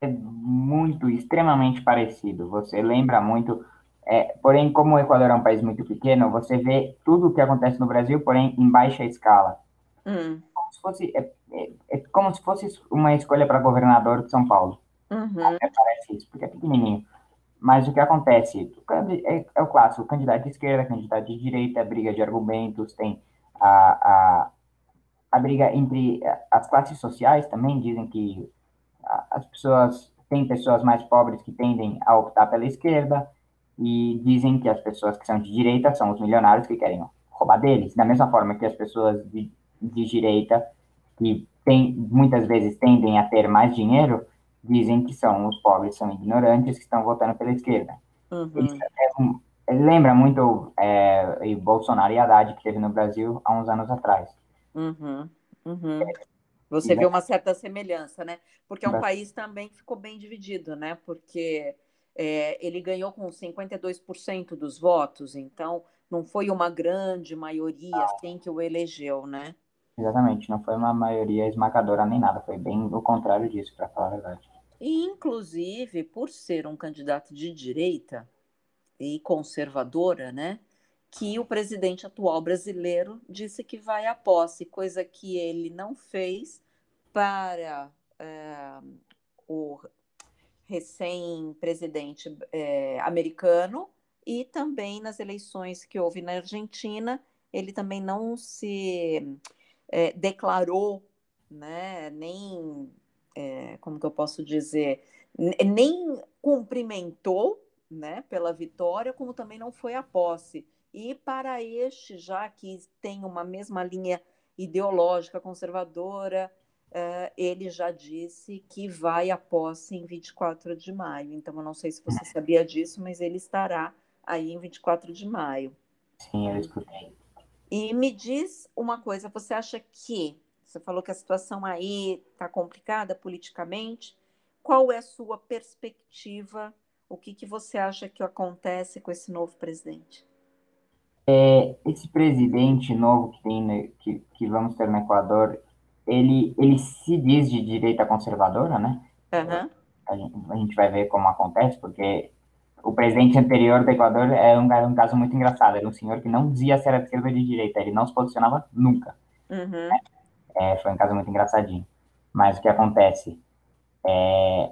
B: É muito, extremamente parecido. Você lembra muito. É, porém, como o Equador é um país muito pequeno, você vê tudo o que acontece no Brasil, porém em baixa escala. Hum. Como se fosse, é, é, é, como se fosse uma escolha para governador de São Paulo. Uhum. É, parece isso, porque é pequenininho. Mas o que acontece? É, é o clássico: candidato de esquerda, candidato de direita, briga de argumentos, tem a, a, a briga entre as classes sociais também. Dizem que as pessoas, tem pessoas mais pobres que tendem a optar pela esquerda, e dizem que as pessoas que são de direita são os milionários que querem roubar deles. Da mesma forma que as pessoas de, de direita, que tem, muitas vezes tendem a ter mais dinheiro, dizem que são os pobres, são ignorantes, que estão votando pela esquerda. Uhum. É um, lembra muito é, o Bolsonaro e Haddad que teve no Brasil há uns anos atrás.
A: Uhum. Uhum. Você vê uma certa semelhança, né? Porque é um país também que ficou bem dividido, né? Porque é, ele ganhou com 52% dos votos, então não foi uma grande maioria assim que o elegeu, né?
B: Exatamente, não foi uma maioria esmagadora nem nada, foi bem o contrário disso, para falar a verdade.
A: E, inclusive, por ser um candidato de direita e conservadora, né, que o presidente atual brasileiro disse que vai à posse, coisa que ele não fez para é, o recém-presidente é, americano e também nas eleições que houve na Argentina, ele também não se é, declarou, né, nem é, como que eu posso dizer, nem cumprimentou né, pela vitória, como também não foi a posse. E para este, já que tem uma mesma linha ideológica conservadora, uh, ele já disse que vai à posse em 24 de maio. Então, eu não sei se você sabia disso, mas ele estará aí em 24 de maio.
B: Sim, eu escutei.
A: E me diz uma coisa: você acha que você falou que a situação aí está complicada politicamente. Qual é a sua perspectiva? O que, que você acha que acontece com esse novo presidente?
B: É, esse presidente novo que, tem, que, que vamos ter no Equador, ele, ele se diz de direita conservadora, né? Uhum. A, gente, a, gente, vai ver como acontece, porque o presidente anterior do Equador é um, um caso muito engraçado. Era um senhor que não dizia se era de esquerda ou de direita, ele não se posicionava nunca. Uhum. Né? É, foi um caso muito engraçadinho. Mas o que acontece? É,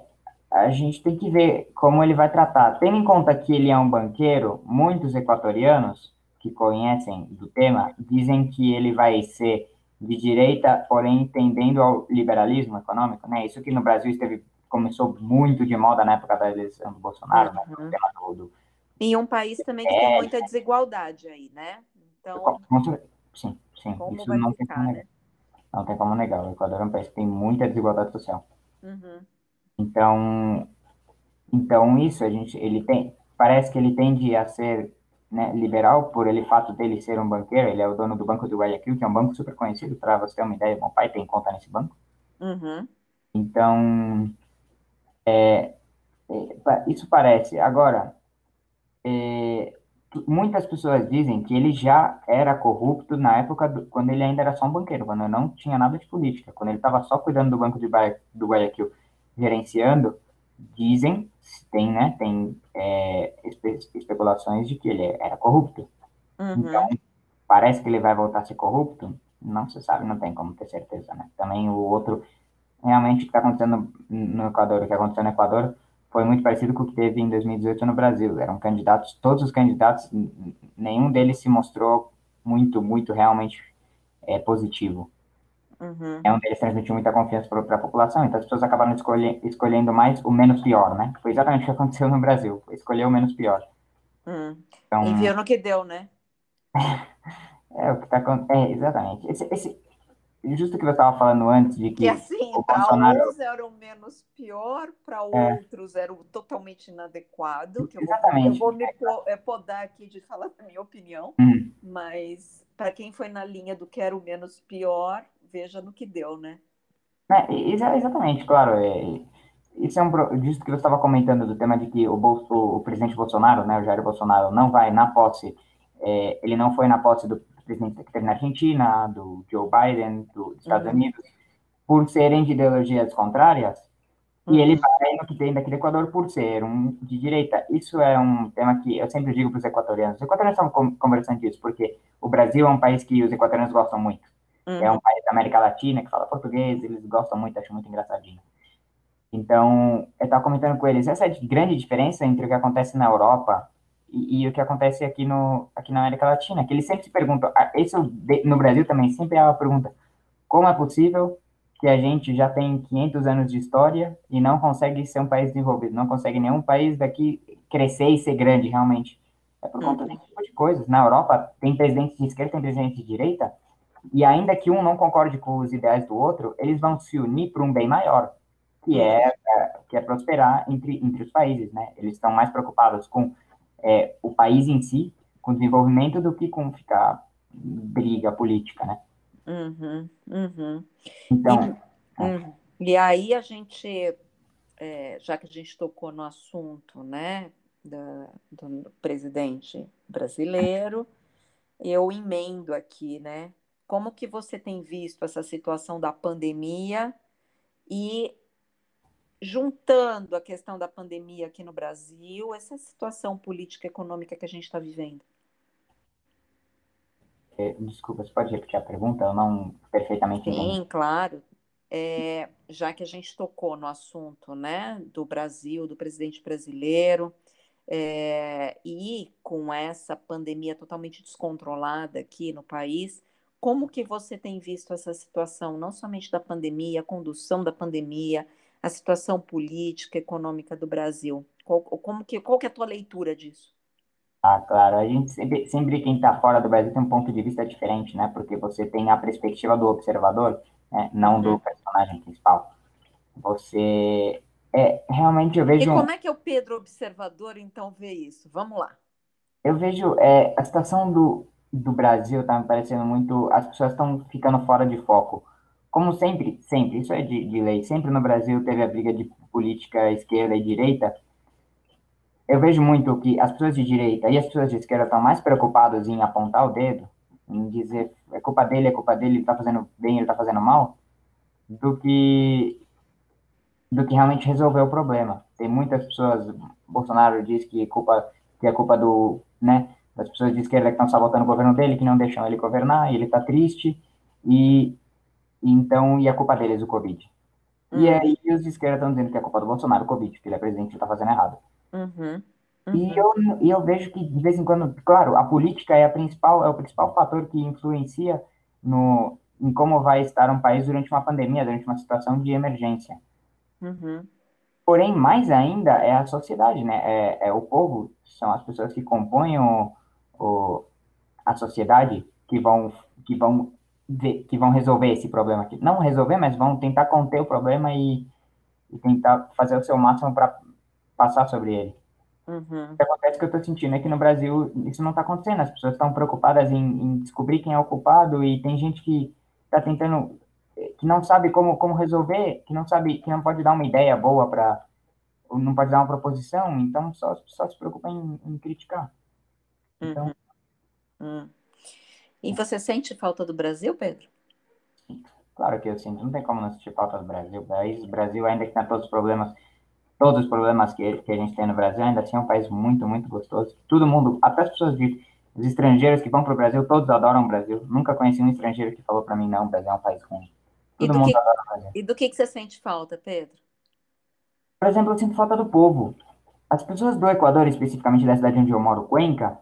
B: a gente tem que ver como ele vai tratar. Tendo em conta que ele é um banqueiro, muitos equatorianos que conhecem do tema dizem que ele vai ser de direita, porém tendendo ao liberalismo econômico, né? Isso que no Brasil esteve começou muito de moda na época da eleição do Bolsonaro, né? uhum. né? tema
A: todo. E um país também que é, tem muita desigualdade aí, né? Então,
B: sim, sim. Como isso não ficar, tem né? Não tem como negar. O Equador é um país que tem muita desigualdade social. Uhum. Então, então isso a gente, ele tem, parece que ele tende a ser né, liberal por ele fato dele ser um banqueiro. Ele é o dono do Banco do Guayaquil, que é um banco super conhecido. Para você ter uma ideia, meu pai tem conta nesse banco. Uhum. Então, é, é, isso parece. Agora, é, muitas pessoas dizem que ele já era corrupto na época do, quando ele ainda era só um banqueiro, quando não tinha nada de política, quando ele estava só cuidando do banco de do Guayaquil, gerenciando, dizem, tem, né, tem é, espe especulações de que ele era corrupto. Uhum. Então, parece que ele vai voltar a ser corrupto? Não se sabe, não tem como ter certeza, né? Também o outro, realmente, o que está acontecendo no Equador, o que aconteceu no Equador, foi muito parecido com o que teve em 2018 no Brasil. Eram candidatos, todos os candidatos, nenhum deles se mostrou muito, muito realmente é, positivo. Uhum. É um deles transmitiu muita confiança para a população, então as pessoas acabaram escolhe, escolhendo mais o menos pior, né? Foi exatamente o que aconteceu no Brasil, escolher o menos pior.
A: Hum. Então, e viu no que deu, né?
B: é o que está acontecendo. É, exatamente. Esse, esse, justo que você estava falando antes de que.
A: Que assim, para Bolsonaro... uns era o menos pior, para é. outros era o totalmente inadequado. Que eu vou, eu vou me é, podar aqui de falar a minha opinião, hum. mas para quem foi na linha do que era o menos pior, veja no que deu, né?
B: É, exa- exatamente, claro. É, isso é um disso que você estava comentando do tema de que o, Bol- o, presidente Bolsonaro, né, o Jair Bolsonaro, não vai na posse. é, ele não foi na posse do presidente que teve na Argentina, do Joe Biden, do- dos Estados
A: Uhum,
B: Unidos, por serem de ideologias contrárias. E ele
A: uhum,
B: vai no que tem daquele Equador por ser um de direita. Isso é um tema que eu sempre digo para os equatorianos. Os equatorianos estão conversando disso, porque o Brasil é um país que os equatorianos gostam muito. É
A: uhum,
B: um país da América Latina que fala português, eles gostam muito, acham muito engraçadinho. Então, eu estava comentando com eles, essa é a grande diferença entre o que acontece na Europa e, e o que acontece aqui, no, aqui na América Latina, que eles sempre se perguntam, isso no Brasil também sempre é uma pergunta, como é possível que a gente já tem 500 anos de história e não consegue ser um país desenvolvido, não consegue nenhum país daqui crescer e ser grande realmente? É por conta
A: uhum,
B: desse tipo de coisas. Na Europa, tem presidente de esquerda, tem presidente de direita, e ainda que um não concorde com os ideais do outro, eles vão se unir para um bem maior, que é, é, que é prosperar entre, entre os países, né? Eles estão mais preocupados com é, o país em si, com o desenvolvimento, do que com ficar briga política, né?
A: uhum, uhum. E,
B: Então, é,
A: uhum. E aí a gente, é, já que a gente tocou no assunto, né, da, do presidente brasileiro, eu emendo aqui, né? Como que você tem visto essa situação da pandemia e juntando a questão da pandemia aqui no Brasil, essa situação política e econômica que a gente está vivendo?
B: é, desculpa, você pode repetir a pergunta? Eu não perfeitamente entendi.
A: Sim, claro. É, já que a gente tocou no assunto, né, do Brasil, do presidente brasileiro, é, e com essa pandemia totalmente descontrolada aqui no país, como que você tem visto essa situação, não somente da pandemia, a condução da pandemia, a situação política, econômica do Brasil? Qual, como que, qual que é a tua leitura disso?
B: Ah, claro, a gente sempre, sempre quem está fora do Brasil tem um ponto de vista diferente, né? Porque você tem a perspectiva do observador, né? Não do
A: Uhum.
B: personagem principal. Você é realmente eu
A: E
B: vejo
A: como é que é o Pedro Observador, então, vê isso? Vamos lá.
B: eu vejo é, a situação do, do Brasil tá me parecendo muito as pessoas estão ficando fora de foco. Como sempre, sempre, isso é de, de lei, sempre no Brasil teve a briga de política esquerda e direita, Eu vejo muito que as pessoas de direita e as pessoas de esquerda estão mais preocupadas em apontar o dedo, em dizer é culpa dele, é culpa dele, ele está fazendo bem, ele está fazendo mal, do que do que realmente resolver o problema. Tem muitas pessoas, Bolsonaro diz que culpa que é culpa do, né, das pessoas de esquerda que estão sabotando o governo dele, que não deixam ele governar, e ele está triste e então e a culpa deles o Covid. E
A: Hum,
B: aí os de esquerda estão dizendo que é culpa do Bolsonaro o Covid, que ele é presidente e está fazendo errado.
A: uhum,
B: E
A: uhum,
B: eu, e eu vejo que, de vez em quando, claro, a política é, a principal, é o principal fator que influencia no, em como vai estar um país durante uma pandemia, durante uma situação de emergência.
A: uhum,
B: Porém, mais ainda é a sociedade, né? É, é o povo, são as pessoas que compõem o, o, a sociedade que vão, que, vão ver, que vão resolver esse problema aqui. Não resolver, mas vão tentar conter o problema e, e tentar fazer o seu máximo para passar sobre ele.
A: uhum.
B: que acontece que eu estou sentindo é que no Brasil isso não está acontecendo. As pessoas estão preocupadas em, em, descobrir quem é o culpado e tem gente que está tentando, que não sabe como, como resolver, que não sabe, que não pode dar uma ideia boa para, não pode dar uma proposição, então só, só se preocupa em, em criticar. Então,
A: Uhum, uhum. E você sente falta do Brasil, Pedro?
B: claro que eu sinto, não tem como não sentir falta do Brasil. O país, Brasil ainda que tem todos os problemas, todos os problemas que, que a gente tem no Brasil, ainda assim é um país muito, muito gostoso. Todo mundo, até as pessoas de os estrangeiros que vão para o Brasil, todos adoram o Brasil. Nunca conheci um estrangeiro que falou para mim, não, o Brasil é um país ruim. Todo
A: do
B: mundo
A: que,
B: adora o Brasil.
A: e do que que você sente falta, Pedro?
B: Por exemplo, eu sinto falta do povo. As pessoas do Equador, especificamente da cidade onde eu moro, Cuenca,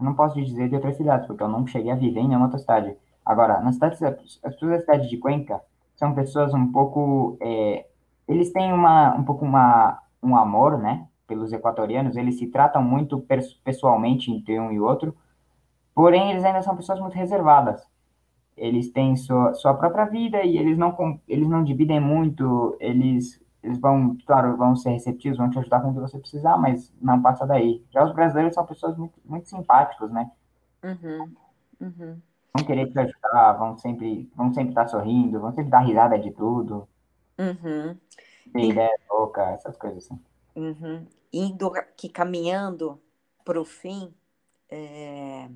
B: eu não posso dizer de outras cidades, porque eu não cheguei a viver em nenhuma outra cidade. Agora, nas cidades, as pessoas da cidade de Cuenca são pessoas um pouco, é, eles têm uma, um pouco uma, um amor, né, pelos equatorianos, eles se tratam muito pessoalmente entre um e outro, porém eles ainda são pessoas muito reservadas. Eles têm sua, sua própria vida e eles não, eles não dividem muito, eles, eles vão, claro, vão ser receptivos, vão te ajudar com o que você precisar, mas não passa daí. Já os brasileiros são pessoas muito, muito simpáticos, né?
A: Uhum, uhum.
B: vão querer te ajudar, vão sempre, vão sempre estar sorrindo, vão sempre dar risada de tudo.
A: Uhum.
B: Ter ideia louca, essas coisas assim.
A: Uhum. Indo aqui caminhando para o fim, é...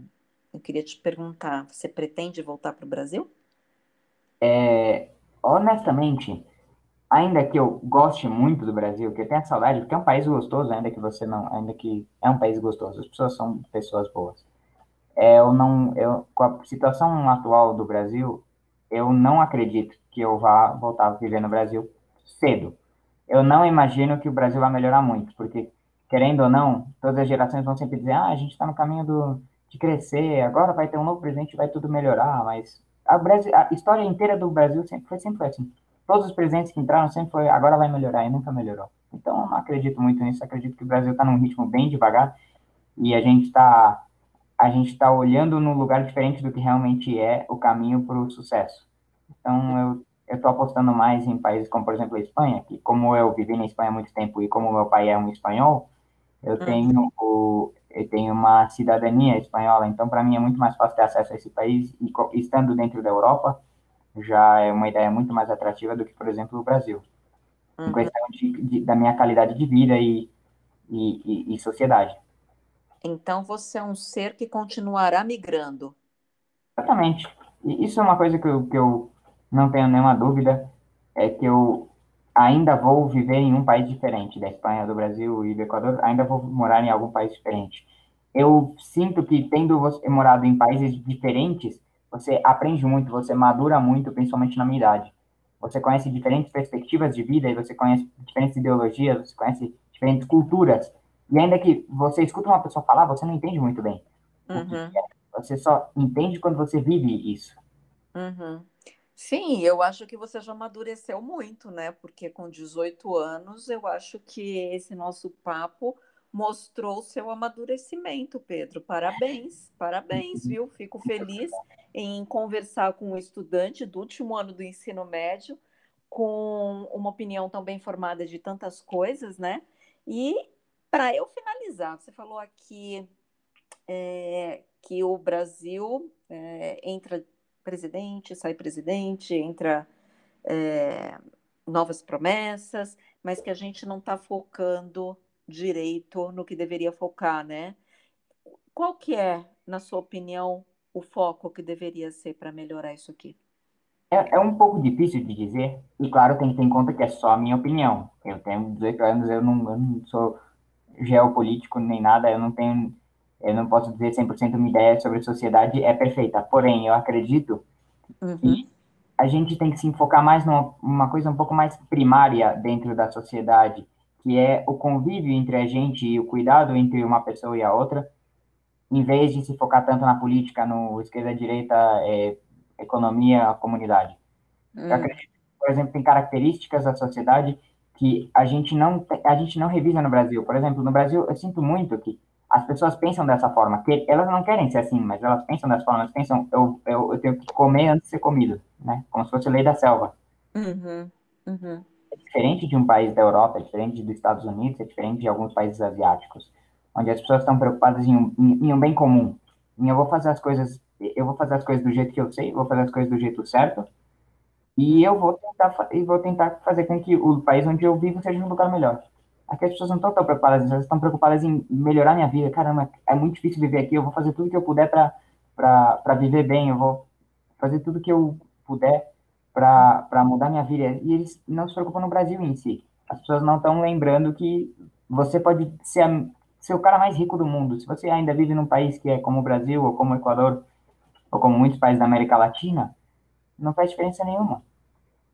A: eu queria te perguntar: você pretende voltar para o Brasil?
B: É, honestamente, ainda que eu goste muito do Brasil, que eu tenha saudade, porque é um país gostoso, ainda que você não, ainda que é um país gostoso, as pessoas são pessoas boas. É, eu não, eu, com a situação atual do Brasil, eu não acredito que eu vá voltar a viver no Brasil cedo. Eu não imagino que o Brasil vai melhorar muito, porque querendo ou não, todas as gerações vão sempre dizer, ah, a gente está no caminho do, de crescer, agora vai ter um novo presidente, vai tudo melhorar, mas a, Brasil, a história inteira do Brasil sempre foi sempre assim. Todos os presidentes que entraram sempre foi, agora vai melhorar, e nunca melhorou. Então, eu não acredito muito nisso, acredito que o Brasil está num ritmo bem devagar, e a gente está a gente está olhando num lugar diferente do que realmente é o caminho para o sucesso. Então, eu eu estou apostando mais em países como, por exemplo, a Espanha, que como eu vivi na Espanha há muito tempo e como meu pai é um espanhol, eu hum. tenho o, eu tenho uma cidadania espanhola, então para mim é muito mais fácil ter acesso a esse país e estando dentro da Europa já é uma ideia muito mais atrativa do que, por exemplo, o Brasil. Em uhum. questão de, de, da minha qualidade de vida e, e, e, e sociedade.
A: Então você é um ser que continuará migrando.
B: Exatamente. E isso é uma coisa que eu, que eu não tenho nenhuma dúvida, é que eu ainda vou viver em um país diferente da Espanha, do Brasil e do Equador, ainda vou morar em algum país diferente. Eu sinto que, tendo você morado em países diferentes, você aprende muito, você madura muito, principalmente na minha idade. Você conhece diferentes perspectivas de vida e você conhece diferentes ideologias, você conhece diferentes culturas. E ainda que você escuta uma pessoa falar, você não entende muito bem. Uhum. Você só entende quando você vive isso.
A: Uhum. Sim, eu acho que você já amadureceu muito, né? Porque com 18 anos, eu acho que esse nosso papo mostrou seu amadurecimento, Pedro. Parabéns, parabéns, uhum. viu? Fico feliz em conversar com um estudante do último ano do ensino médio, com uma opinião tão bem formada de tantas coisas, né? E para eu finalizar, você falou aqui é, que o Brasil é, entra presidente, sai presidente, entra é, novas promessas, mas que a gente não está focando direito no que deveria focar, né? Qual que é, na sua opinião, o foco que deveria ser para melhorar isso aqui?
B: É, é, um pouco difícil de dizer, e claro, tem que ter em conta que é só a minha opinião. Eu tenho 18 anos, eu não, eu não sou geopolítico nem nada, eu não tenho eu não posso dizer 100% uma ideia sobre a sociedade é perfeita, porém, eu acredito uhum. que a gente tem que se enfocar mais numa coisa um pouco mais primária dentro da sociedade, que é o convívio entre a gente e o cuidado entre uma pessoa e a outra, em vez de se focar tanto na política, no esquerda-direita, é, economia, comunidade. Uhum. Eu acredito, por exemplo, tem características da sociedade que a gente não a gente não revisa no Brasil. Por exemplo, no Brasil eu sinto muito que as pessoas pensam dessa forma, que elas não querem ser assim, mas elas pensam dessa forma, elas pensam, eu, eu, eu tenho que comer antes de ser comido, né? Como se fosse lei da selva.
A: Uhum, uhum.
B: É diferente de um país da Europa, é diferente dos Estados Unidos, é diferente de alguns países asiáticos, onde as pessoas estão preocupadas em um, em, em um bem comum. Em eu vou fazer as coisas, eu vou fazer as coisas do jeito que eu sei, vou fazer as coisas do jeito certo, e eu vou tentar, e vou tentar fazer com que o país onde eu vivo seja um lugar melhor. Aqui as pessoas não estão tão preocupadas, elas estão preocupadas em melhorar minha vida. Caramba, é muito difícil viver aqui, eu vou fazer tudo que eu puder para viver bem, eu vou fazer tudo que eu puder para mudar minha vida. E eles não se preocupam no Brasil em si. As pessoas não estão lembrando que você pode ser, ser o cara mais rico do mundo. Se você ainda vive num país que é como o Brasil, ou como o Equador, ou como muitos países da América Latina, não faz diferença nenhuma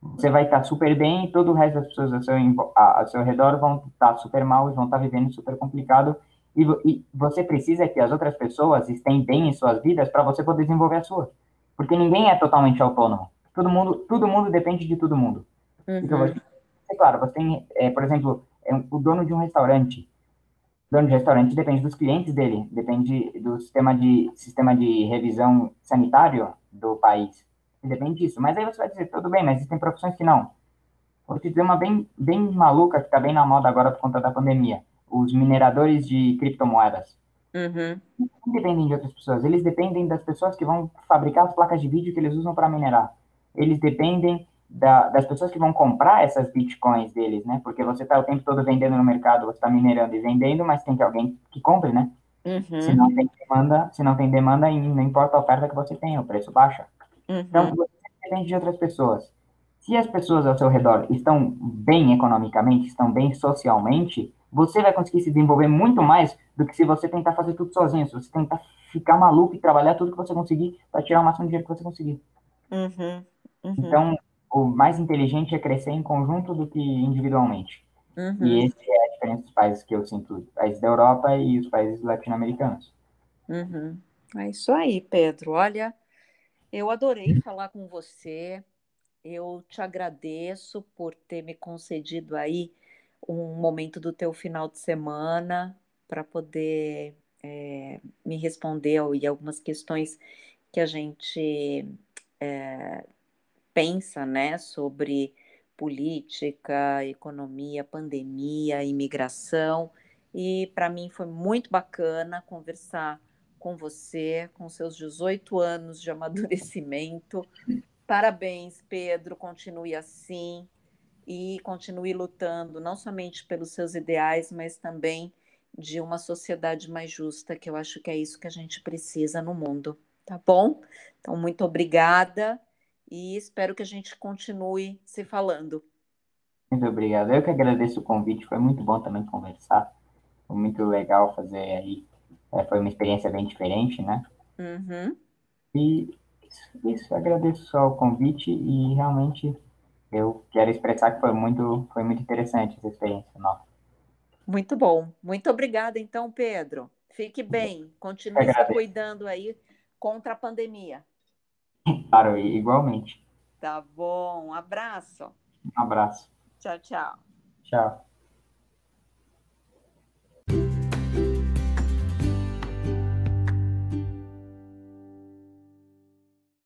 B: você vai estar super bem e todo o resto das pessoas ao seu, ao seu redor vão estar super mal e vão estar vivendo super complicado. E, e você precisa que as outras pessoas estejam bem em suas vidas para você poder desenvolver a sua. Porque ninguém é totalmente autônomo. Todo mundo, todo mundo depende de todo mundo. Uhum. Então, é claro, você tem, é, por exemplo, é, o dono de um restaurante. Dono de restaurante depende dos clientes dele, depende do sistema de, sistema de revisão sanitário do país Depende disso. Mas aí você vai dizer, tudo bem, mas existem profissões que não. Vou te dizer uma bem, bem maluca, que está bem na moda agora por conta da pandemia. Os mineradores de criptomoedas.
A: Uhum.
B: Não dependem de outras pessoas, eles dependem das pessoas que vão fabricar as placas de vídeo que eles usam para minerar. Eles dependem da, das pessoas que vão comprar essas bitcoins deles, né? Porque você está o tempo todo vendendo no mercado, você está minerando e vendendo, mas tem que alguém que compre, né?
A: Uhum.
B: Se não tem demanda, se não tem demanda, não importa a oferta que você tem, o preço baixa.
A: Uhum.
B: Então, você depende de outras pessoas. Se as pessoas ao seu redor estão bem economicamente, estão bem socialmente, você vai conseguir se desenvolver muito mais do que se você tentar fazer tudo sozinho, se você tentar ficar maluco e trabalhar tudo que você conseguir para tirar o máximo de dinheiro que você conseguir.
A: Uhum. Uhum.
B: Então, o mais inteligente é crescer em conjunto do que individualmente.
A: Uhum.
B: E essa é a diferença dos países que eu sinto, países da Europa e os países latino-americanos.
A: Uhum. É isso aí, Pedro. Olha, eu adorei falar com você. Eu te agradeço por ter me concedido aí um momento do teu final de semana para poder é, me responder e algumas questões que a gente é, pensa, né, sobre política, economia, pandemia, imigração. E para mim foi muito bacana conversar com você, com seus 18 anos de amadurecimento. Parabéns, Pedro, continue assim e continue lutando não somente pelos seus ideais, mas também de uma sociedade mais justa, que eu acho que é isso que a gente precisa no mundo, tá bom? Então, muito obrigada e espero que a gente continue se falando.
B: Muito obrigado. Eu que agradeço o convite, foi muito bom também conversar. Foi muito legal fazer aí. É, foi uma experiência bem diferente, né?
A: Uhum.
B: E isso, isso, agradeço só o convite e realmente eu quero expressar que foi muito, foi muito interessante essa experiência nossa.
A: Muito bom. Muito obrigada, então, Pedro. Fique bem. Continue se cuidando aí contra a pandemia.
B: Claro, igualmente.
A: Tá bom. Um abraço.
B: Um abraço.
A: Tchau, tchau.
B: Tchau.